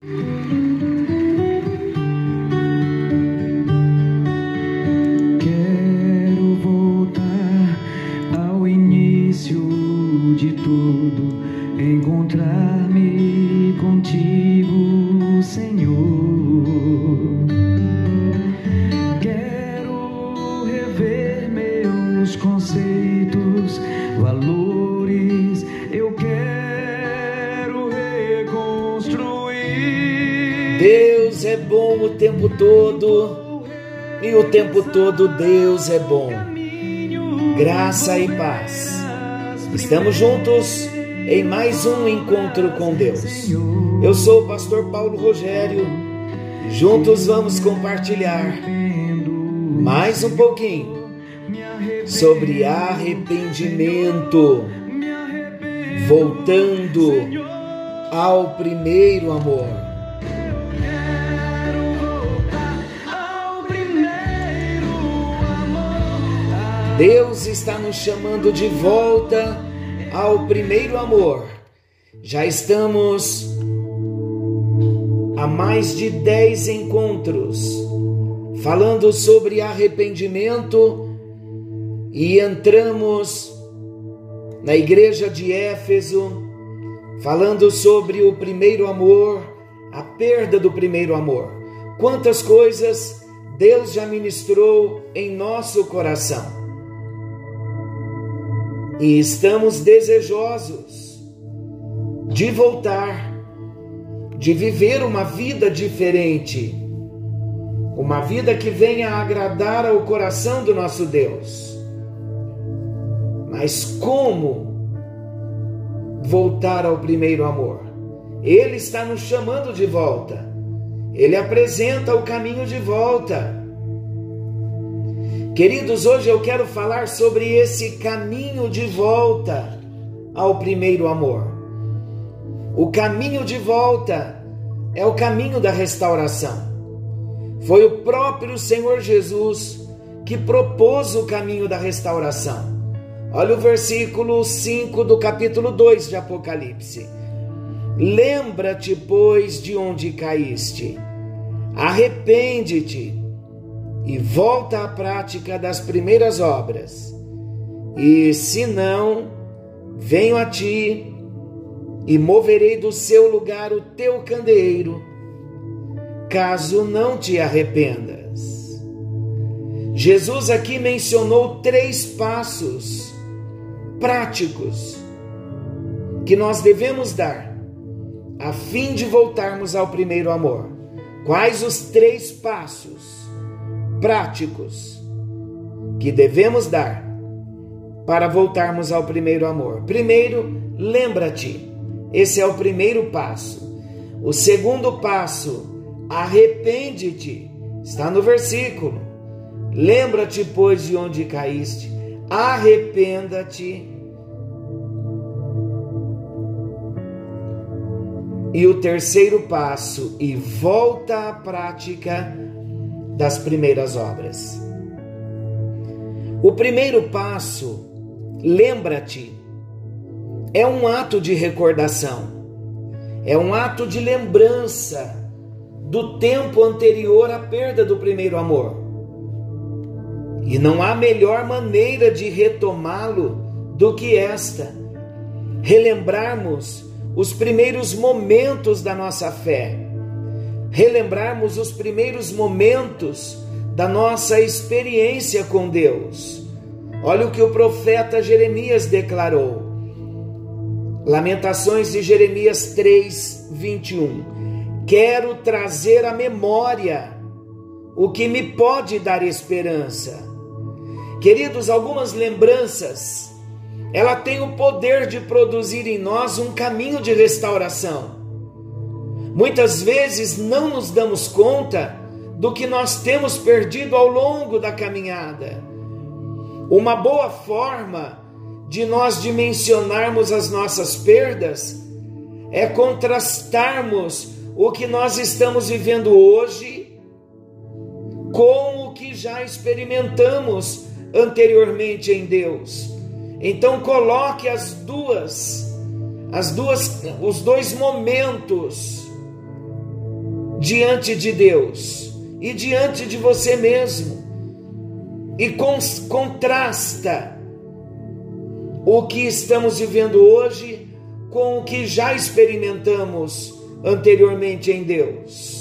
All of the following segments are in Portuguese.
tempo o tempo todo Deus é bom. Graça e paz. Estamos juntos em mais um encontro com Deus. Eu sou o pastor Paulo Rogério. Juntos vamos compartilhar mais um pouquinho sobre arrependimento, voltando ao primeiro amor. Deus está nos chamando de volta ao primeiro amor. Já estamos há mais de dez encontros falando sobre arrependimento e entramos na igreja de Éfeso falando sobre o primeiro amor, a perda do primeiro amor. Quantas coisas Deus já ministrou em nosso coração e estamos desejosos de voltar, de viver uma vida diferente, uma vida que venha agradar ao coração do nosso Deus. Mas como voltar ao primeiro amor? Ele está nos chamando de volta. Ele apresenta o caminho de volta. Queridos, hoje eu quero falar sobre esse caminho de volta ao primeiro amor. O caminho de volta é o caminho da restauração. Foi o próprio Senhor Jesus que propôs o caminho da restauração. Olha o versículo 5 do capítulo 2 de Apocalipse. Lembra-te, pois, de onde caíste. Arrepende-te e volta à prática das primeiras obras. E se não, venho a ti e moverei do seu lugar o teu candeeiro, caso não te arrependas. Jesus aqui mencionou três passos práticos que nós devemos dar a fim de voltarmos ao primeiro amor. Quais os três passos? Práticos que devemos dar para voltarmos ao primeiro amor. Primeiro, lembra-te. Esse é o primeiro passo. O segundo passo, arrepende-te. Está no versículo. Lembra-te, pois, de onde caíste. Arrependa-te. E o terceiro passo, e volta à prática das primeiras obras. O primeiro passo, lembra-te, é um ato de recordação, é um ato de lembrança do tempo anterior à perda do primeiro amor. E não há melhor maneira de retomá-lo do que esta: relembrarmos os primeiros momentos da nossa fé relembrarmos os primeiros momentos da nossa experiência com Deus. Olha o que o profeta Jeremias declarou. Lamentações de Jeremias 3, 21. Quero trazer à memória o que me pode dar esperança. Queridos, algumas lembranças, ela tem o poder de produzir em nós um caminho de restauração. Muitas vezes não nos damos conta do que nós temos perdido ao longo da caminhada. Uma boa forma de nós dimensionarmos as nossas perdas é contrastarmos o que nós estamos vivendo hoje com o que já experimentamos anteriormente em Deus. Então coloque as duas, as duas, os dois momentos diante de Deus e diante de você mesmo e contrasta o que estamos vivendo hoje com o que já experimentamos anteriormente em Deus.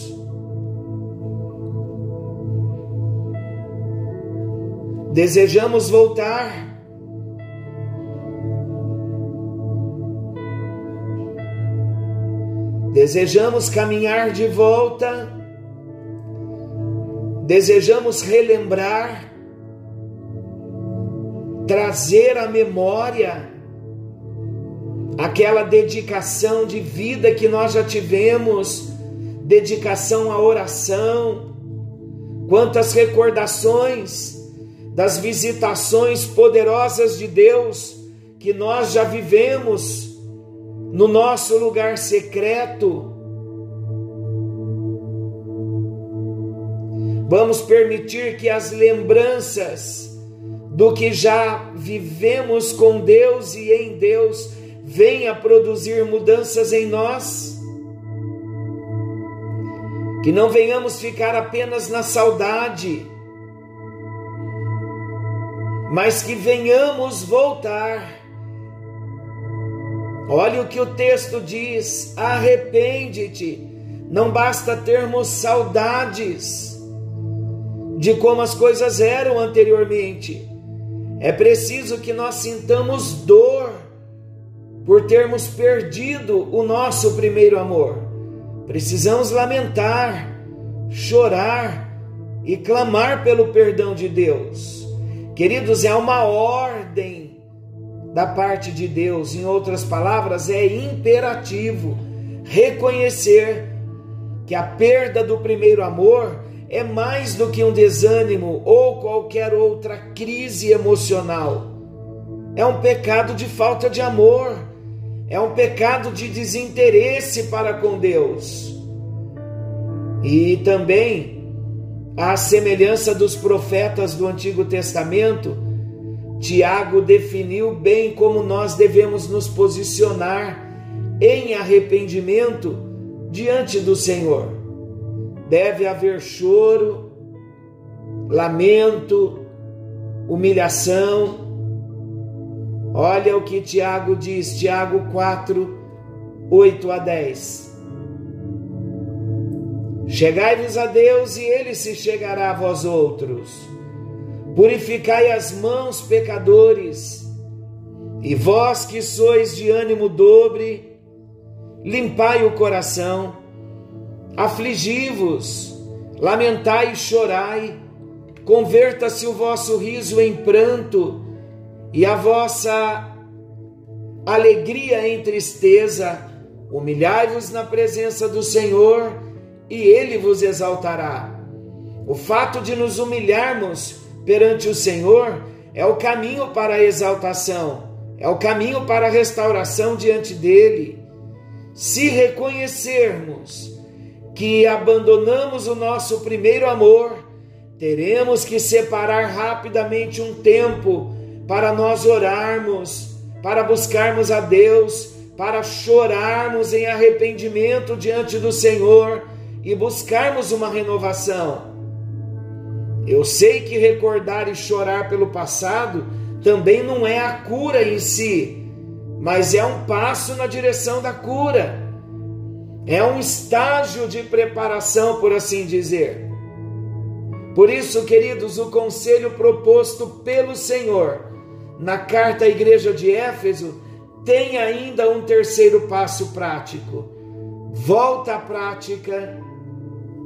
Desejamos voltar Desejamos caminhar de volta, desejamos relembrar, trazer à memória aquela dedicação de vida que nós já tivemos, dedicação à oração, quantas recordações das visitações poderosas de Deus que nós já vivemos no nosso lugar secreto. Vamos permitir que as lembranças do que já vivemos com Deus e em Deus venha produzir mudanças em nós. Que não venhamos ficar apenas na saudade, mas que venhamos voltar Olha o que o texto diz: arrepende-te. Não basta termos saudades de como as coisas eram anteriormente. É preciso que nós sintamos dor por termos perdido o nosso primeiro amor. Precisamos lamentar, chorar e clamar pelo perdão de Deus. Queridos, é uma ordem da parte de Deus. Em outras palavras, é imperativo reconhecer que a perda do primeiro amor é mais do que um desânimo ou qualquer outra crise emocional. É um pecado de falta de amor, é um pecado de desinteresse para com Deus. E também, à semelhança dos profetas do Antigo Testamento, Tiago definiu bem como nós devemos nos posicionar em arrependimento diante do Senhor. Deve haver choro, lamento, humilhação. Olha o que Tiago diz, Tiago 4, 8 a 10. Chegai-vos a Deus e ele se chegará a vós outros. Purificai as mãos, pecadores, e vós que sois de ânimo dobre, limpai o coração, afligi-vos, lamentai e chorai, converta-se o vosso riso em pranto e a vossa alegria em tristeza, humilhai-vos na presença do Senhor e ele vos exaltará. O fato de nos humilharmos perante o Senhor é o caminho para a exaltação, é o caminho para a restauração diante dele. Se reconhecermos que abandonamos o nosso primeiro amor, teremos que separar rapidamente um tempo para nós orarmos, para buscarmos a Deus, para chorarmos em arrependimento diante do Senhor e buscarmos uma renovação. Eu sei que recordar e chorar pelo passado também não é a cura em si, mas é um passo na direção da cura. É um estágio de preparação, por assim dizer. Por isso, queridos, o conselho proposto pelo Senhor na carta à igreja de Éfeso tem ainda um terceiro passo prático. Volta à prática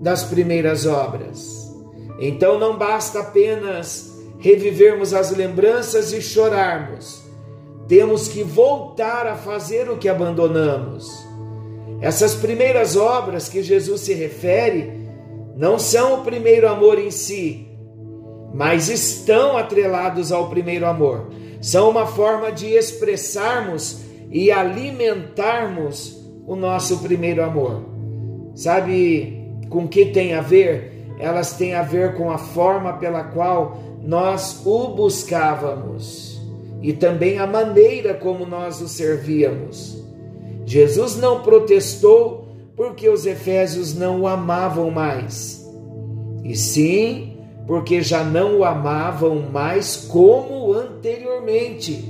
das primeiras obras. Então não basta apenas revivermos as lembranças e chorarmos, temos que voltar a fazer o que abandonamos. Essas primeiras obras que Jesus se refere não são o primeiro amor em si, mas estão atrelados ao primeiro amor. São uma forma de expressarmos e alimentarmos o nosso primeiro amor. Sabe com que tem a ver? Elas têm a ver com a forma pela qual nós o buscávamos e também a maneira como nós o servíamos. Jesus não protestou porque os efésios não o amavam mais, e sim porque já não o amavam mais como anteriormente.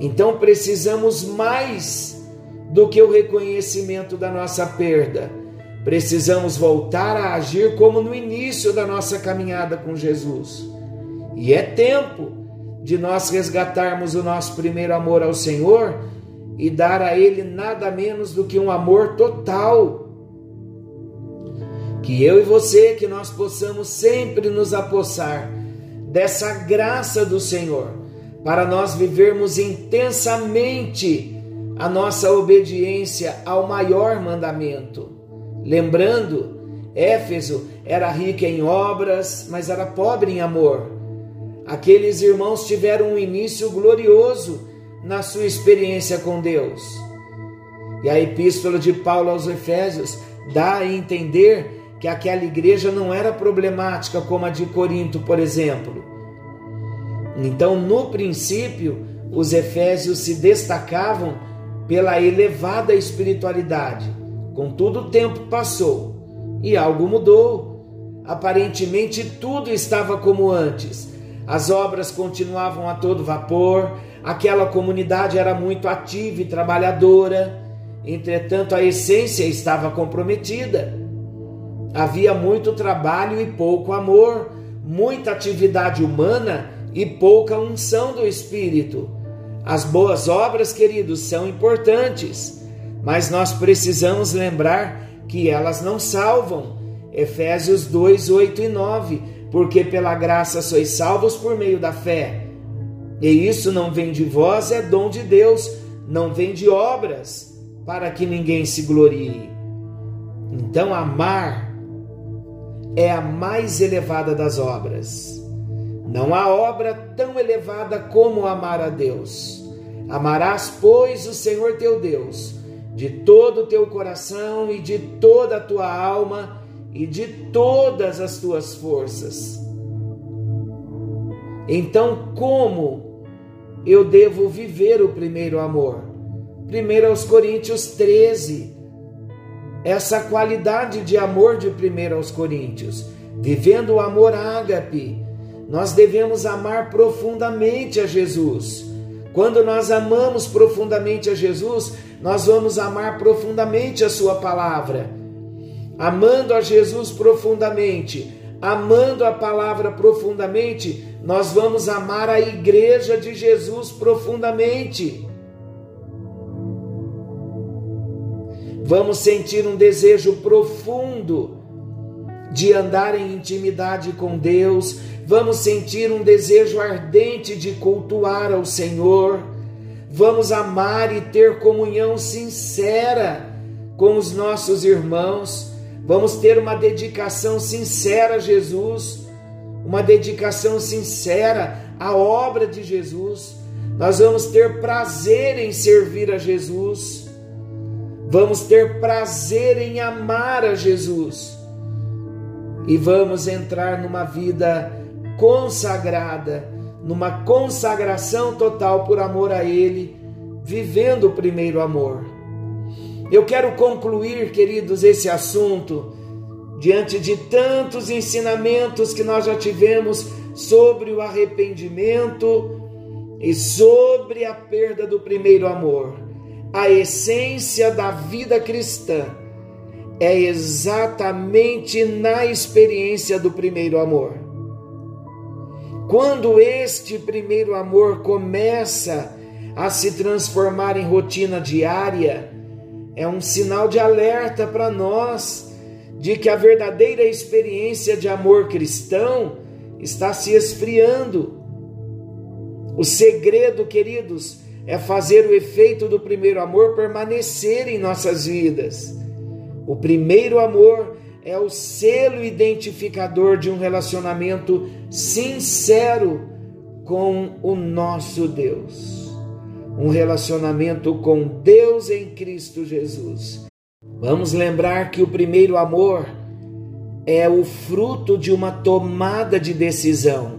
Então precisamos mais do que o reconhecimento da nossa perda. Precisamos voltar a agir como no início da nossa caminhada com Jesus. E é tempo de nós resgatarmos o nosso primeiro amor ao Senhor e dar a Ele nada menos do que um amor total. Que eu e você, que nós possamos sempre nos apossar dessa graça do Senhor, para nós vivermos intensamente a nossa obediência ao maior mandamento. Lembrando, Éfeso era rica em obras, mas era pobre em amor. Aqueles irmãos tiveram um início glorioso na sua experiência com Deus. E a epístola de Paulo aos Efésios dá a entender que aquela igreja não era problemática como a de Corinto, por exemplo. Então, no princípio, os efésios se destacavam pela elevada espiritualidade. Contudo, o tempo passou e algo mudou. Aparentemente, tudo estava como antes. As obras continuavam a todo vapor, Aquela comunidade era muito ativa e trabalhadora, entretanto, a essência estava comprometida. Havia muito trabalho e pouco amor, muita atividade humana e pouca unção do Espírito. As boas obras, queridos, são importantes, mas nós precisamos lembrar que elas não salvam. Efésios 2, 8 e 9. Porque pela graça sois salvos por meio da fé e isso não vem de vós, é dom de Deus, não vem de obras, para que ninguém se glorie. Então, amar é a mais elevada das obras. Não há obra tão elevada como amar a Deus. Amarás, pois, o Senhor teu Deus, de todo o teu coração e de toda a tua alma e de todas as tuas forças. Então, como eu devo viver o primeiro amor. Primeiro aos Coríntios 13. Essa qualidade de amor de primeiro aos Coríntios, vivendo o amor ágape, nós devemos amar profundamente a Jesus. Quando nós amamos profundamente a Jesus, nós vamos amar profundamente a Sua palavra. Amando a Jesus profundamente, amando a palavra profundamente, nós vamos amar a igreja de Jesus profundamente. Vamos sentir um desejo profundo de andar em intimidade com Deus, vamos sentir um desejo ardente de cultuar ao Senhor, vamos amar e ter comunhão sincera com os nossos irmãos, vamos ter uma dedicação sincera a Jesus uma dedicação sincera à obra de Jesus. Nós vamos ter prazer em servir a Jesus. Vamos ter prazer em amar a Jesus. E vamos entrar numa vida consagrada, numa consagração total por amor a Ele, vivendo o primeiro amor. Eu quero concluir, queridos, esse assunto diante de tantos ensinamentos que nós já tivemos sobre o arrependimento e sobre a perda do primeiro amor. A essência da vida cristã é exatamente na experiência do primeiro amor. Quando este primeiro amor começa a se transformar em rotina diária, é um sinal de alerta para nós de que a verdadeira experiência de amor cristão está se esfriando. O segredo, queridos, é fazer o efeito do primeiro amor permanecer em nossas vidas. O primeiro amor é o selo identificador de um relacionamento sincero com o nosso Deus. Um relacionamento com Deus em Cristo Jesus. Vamos lembrar que o primeiro amor é o fruto de uma tomada de decisão.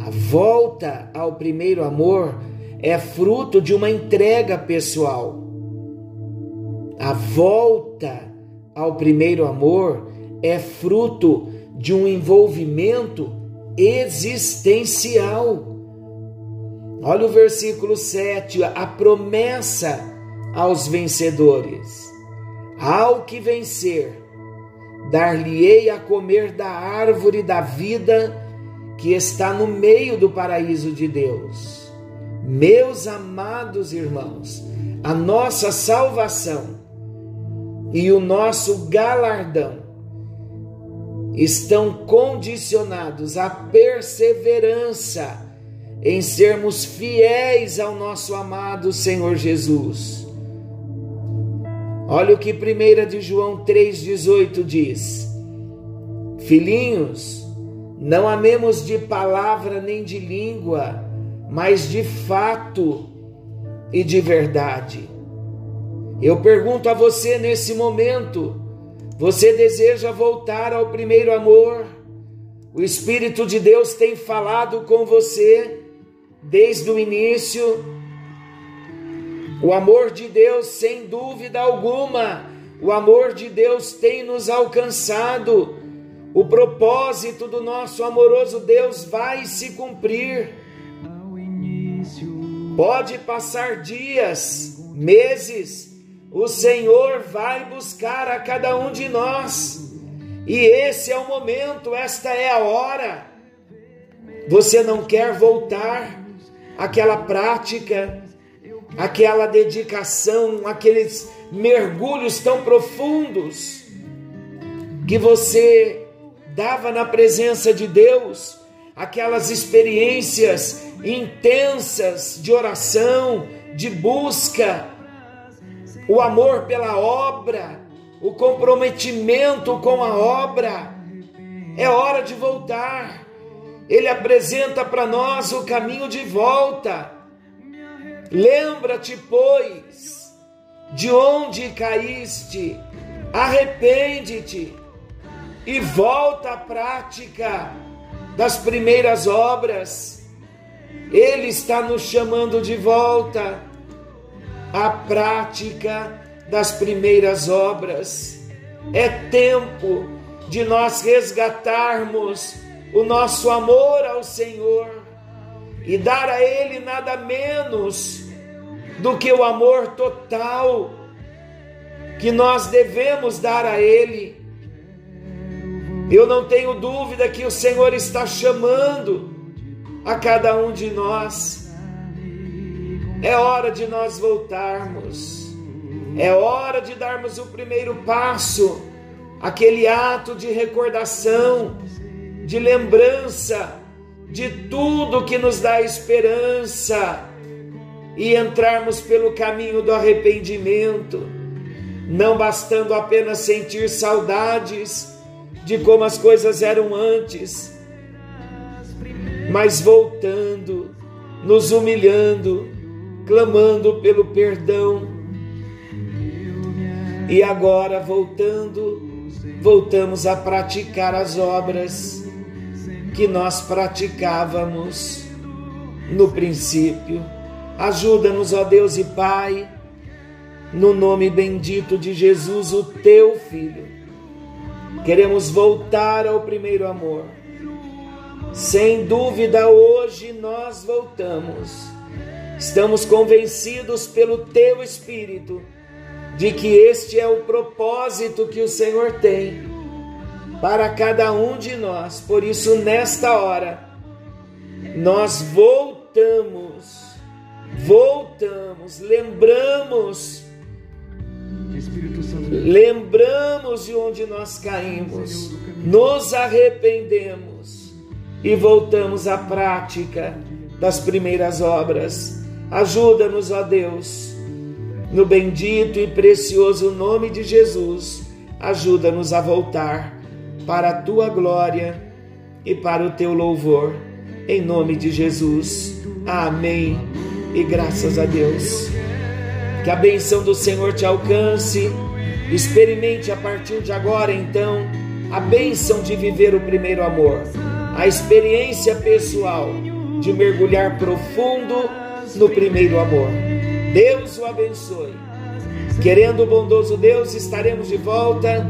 A volta ao primeiro amor é fruto de uma entrega pessoal. A volta ao primeiro amor é fruto de um envolvimento existencial. Olha o versículo 7, a promessa aos vencedores. Ao que vencer, dar-lhe-ei a comer da árvore da vida que está no meio do paraíso de Deus. Meus amados irmãos, a nossa salvação e o nosso galardão estão condicionados à perseverança em sermos fiéis ao nosso amado Senhor Jesus. Olha o que 1 de João 3,18 diz: Filhinhos, não amemos de palavra nem de língua, mas de fato e de verdade. Eu pergunto a você nesse momento: você deseja voltar ao primeiro amor? O Espírito de Deus tem falado com você desde o início. O amor de Deus, sem dúvida alguma, o amor de Deus tem nos alcançado. O propósito do nosso amoroso Deus vai se cumprir. Pode passar dias, meses, o Senhor vai buscar a cada um de nós. E esse é o momento, esta é a hora. Você não quer voltar aquela prática, aquela dedicação, aqueles mergulhos tão profundos que você dava na presença de Deus, aquelas experiências intensas de oração, de busca, o amor pela obra, o comprometimento com a obra. É hora de voltar ele apresenta para nós o caminho de volta. Lembra-te, pois, de onde caíste, arrepende-te e volta à prática das primeiras obras. Ele está nos chamando de volta à prática das primeiras obras. É tempo de nós resgatarmos o nosso amor ao Senhor e dar a Ele nada menos do que o amor total que nós devemos dar a Ele. Eu não tenho dúvida que o Senhor está chamando a cada um de nós. É hora de nós voltarmos. É hora de darmos o primeiro passo, aquele ato de recordação de lembrança de tudo que nos dá esperança e entrarmos pelo caminho do arrependimento, não bastando apenas sentir saudades de como as coisas eram antes, mas voltando, nos humilhando, clamando pelo perdão. E agora voltando, voltamos a praticar as obras que nós praticávamos no princípio. Ajuda-nos, ó Deus e Pai, no nome bendito de Jesus, o teu Filho. Queremos voltar ao primeiro amor. Sem dúvida, hoje nós voltamos. Estamos convencidos pelo teu Espírito de que este é o propósito que o Senhor tem para cada um de nós. Por isso, nesta hora, nós voltamos, voltamos, lembramos, lembramos de onde nós caímos, nos arrependemos e voltamos à prática das primeiras obras. Ajuda-nos, ó Deus, no bendito e precioso nome de Jesus, ajuda-nos a voltar para a tua glória e para o teu louvor. Em nome de Jesus. Amém. E graças a Deus. Que a benção do Senhor te alcance. Experimente a partir de agora, então, a benção de viver o primeiro amor, a experiência pessoal de mergulhar profundo no primeiro amor. Deus o abençoe Querendo o bondoso Deus, estaremos de volta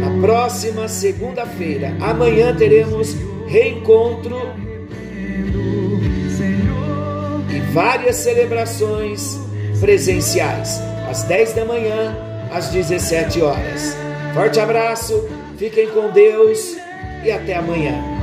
na próxima segunda-feira. Amanhã teremos reencontro e várias celebrações presenciais, às 10 da manhã, às 17 horas. Forte abraço, fiquem com Deus e até amanhã.